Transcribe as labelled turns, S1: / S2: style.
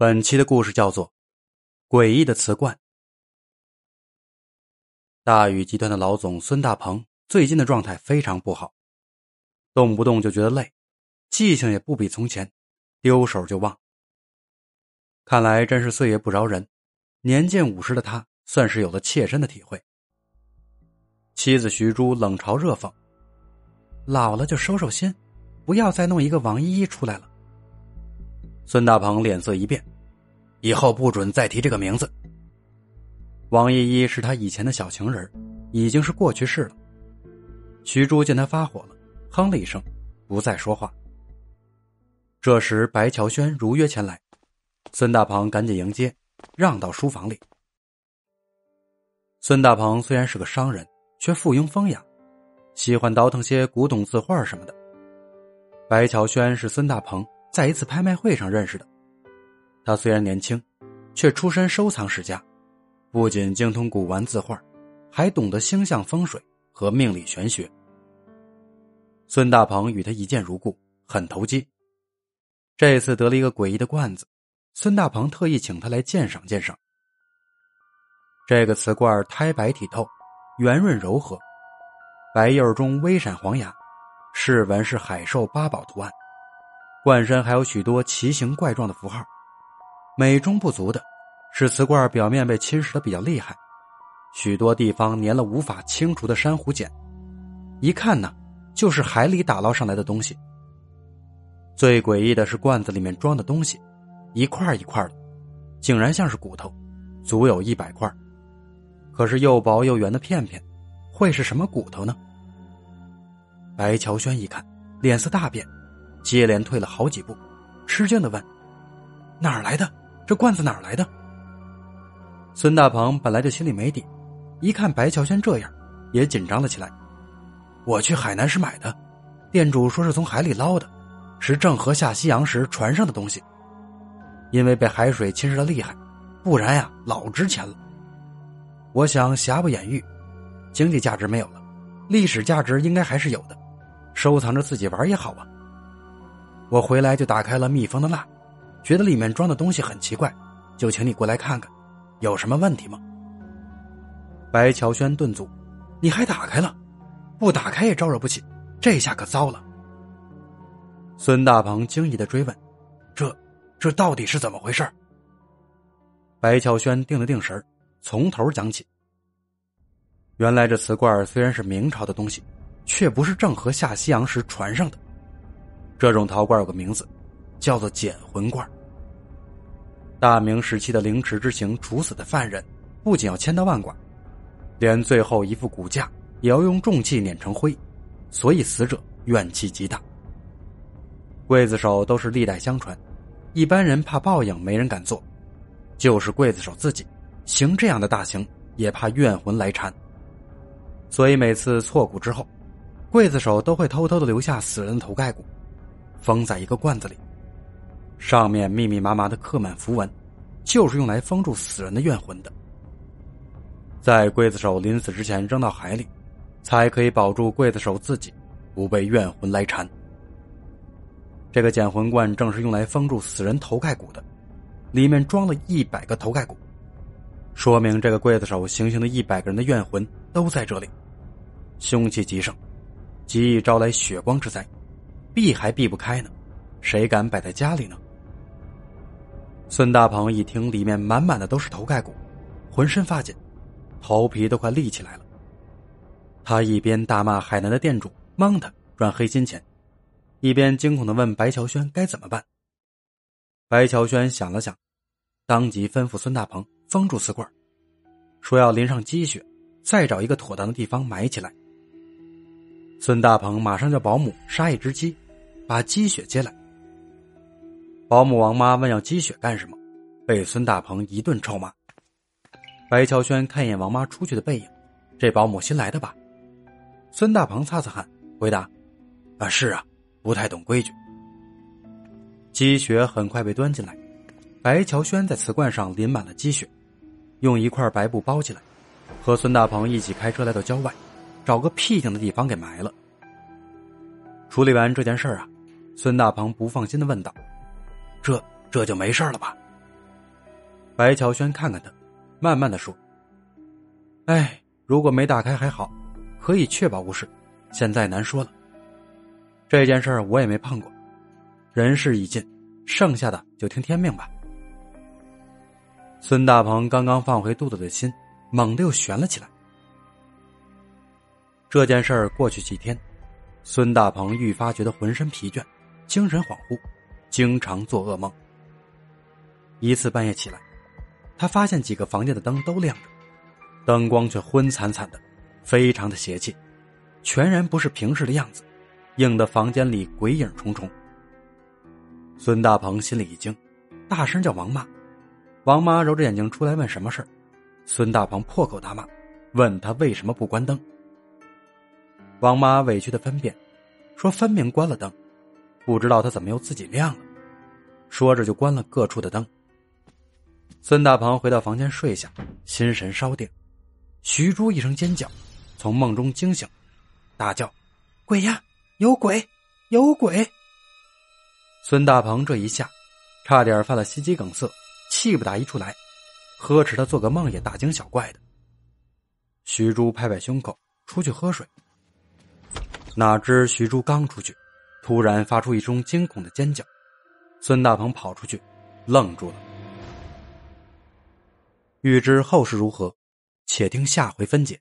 S1: 本期的故事叫做《诡异的瓷罐》。大宇集团的老总孙大鹏最近的状态非常不好，动不动就觉得累，记性也不比从前，丢手就忘。看来真是岁月不饶人，年近五十的他算是有了切身的体会。妻子徐珠冷嘲热讽：“老了就收收心，不要再弄一个王依依出来了。”孙大鹏脸色一变，以后不准再提这个名字。王依依是他以前的小情人，已经是过去式了。徐珠见他发火了，哼了一声，不再说话。这时，白乔轩如约前来，孙大鹏赶紧迎接，让到书房里。孙大鹏虽然是个商人，却附庸风雅，喜欢倒腾些古董字画什么的。白乔轩是孙大鹏。在一次拍卖会上认识的，他虽然年轻，却出身收藏世家，不仅精通古玩字画，还懂得星象风水和命理玄学。孙大鹏与他一见如故，很投机。这次得了一个诡异的罐子，孙大鹏特意请他来鉴赏鉴赏。这个瓷罐胎白体透，圆润柔和，白釉中微闪黄牙，饰纹是海兽八宝图案。罐身还有许多奇形怪状的符号，美中不足的是瓷罐表面被侵蚀的比较厉害，许多地方粘了无法清除的珊瑚茧，一看呢就是海里打捞上来的东西。最诡异的是罐子里面装的东西，一块一块的，竟然像是骨头，足有一百块，可是又薄又圆的片片，会是什么骨头呢？白乔轩一看，脸色大变。接连退了好几步，吃惊的问：“哪儿来的？这罐子哪儿来的？”孙大鹏本来就心里没底，一看白乔轩这样，也紧张了起来。我去海南时买的，店主说是从海里捞的，是郑和下西洋时船上的东西，因为被海水侵蚀的厉害，不然呀老值钱了。我想瑕不掩瑜，经济价值没有了，历史价值应该还是有的，收藏着自己玩也好啊。我回来就打开了密封的蜡，觉得里面装的东西很奇怪，就请你过来看看，有什么问题吗？白乔轩顿足，你还打开了？不打开也招惹不起，这下可糟了。孙大鹏惊异的追问：“这，这到底是怎么回事？”白乔轩定了定神从头讲起。原来这瓷罐虽然是明朝的东西，却不是郑和下西洋时传上的。这种陶罐有个名字，叫做捡魂罐。大明时期的凌迟之刑处死的犯人，不仅要千刀万剐，连最后一副骨架也要用重器碾成灰，所以死者怨气极大。刽子手都是历代相传，一般人怕报应，没人敢做；就是刽子手自己，行这样的大刑也怕怨魂来缠，所以每次错骨之后，刽子手都会偷偷的留下死人的头盖骨。封在一个罐子里，上面密密麻麻的刻满符文，就是用来封住死人的怨魂的。在刽子手临死之前扔到海里，才可以保住刽子手自己不被怨魂来缠。这个捡魂罐正是用来封住死人头盖骨的，里面装了一百个头盖骨，说明这个刽子手行刑的一百个人的怨魂都在这里，凶气极盛，极易招来血光之灾。避还避不开呢，谁敢摆在家里呢？孙大鹏一听，里面满满的都是头盖骨，浑身发紧，头皮都快立起来了。他一边大骂海南的店主蒙他赚黑心钱，一边惊恐的问白乔轩该怎么办。白乔轩想了想，当即吩咐孙大鹏封住瓷罐，说要淋上鸡血，再找一个妥当的地方埋起来。孙大鹏马上叫保姆杀一只鸡，把积雪接来。保姆王妈问要积雪干什么，被孙大鹏一顿臭骂。白乔轩看一眼王妈出去的背影，这保姆新来的吧？孙大鹏擦擦汗，回答：“啊，是啊，不太懂规矩。”积雪很快被端进来，白乔轩在瓷罐上淋满了积雪，用一块白布包起来，和孙大鹏一起开车来到郊外。找个僻静的地方给埋了。处理完这件事啊，孙大鹏不放心的问道：“这这就没事了吧？白乔轩看看他，慢慢的说：“哎，如果没打开还好，可以确保无事。现在难说了。这件事儿我也没碰过，人事已尽，剩下的就听天命吧。”孙大鹏刚刚放回肚子的心，猛地又悬了起来。这件事儿过去几天，孙大鹏愈发觉得浑身疲倦，精神恍惚，经常做噩梦。一次半夜起来，他发现几个房间的灯都亮着，灯光却昏惨惨的，非常的邪气，全然不是平时的样子，映得房间里鬼影重重。孙大鹏心里一惊，大声叫王妈。王妈揉着眼睛出来问什么事孙大鹏破口大骂，问他为什么不关灯。王妈委屈的分辨，说分明关了灯，不知道他怎么又自己亮了。说着就关了各处的灯。孙大鹏回到房间睡下，心神稍定。徐珠一声尖叫，从梦中惊醒，大叫：“鬼呀，有鬼，有鬼！”孙大鹏这一下，差点犯了心肌梗塞。气不打一处来，呵斥他做个梦也大惊小怪的。徐珠拍拍胸口，出去喝水。哪知徐珠刚出去，突然发出一声惊恐的尖叫，孙大鹏跑出去，愣住了。欲知后事如何，且听下回分解。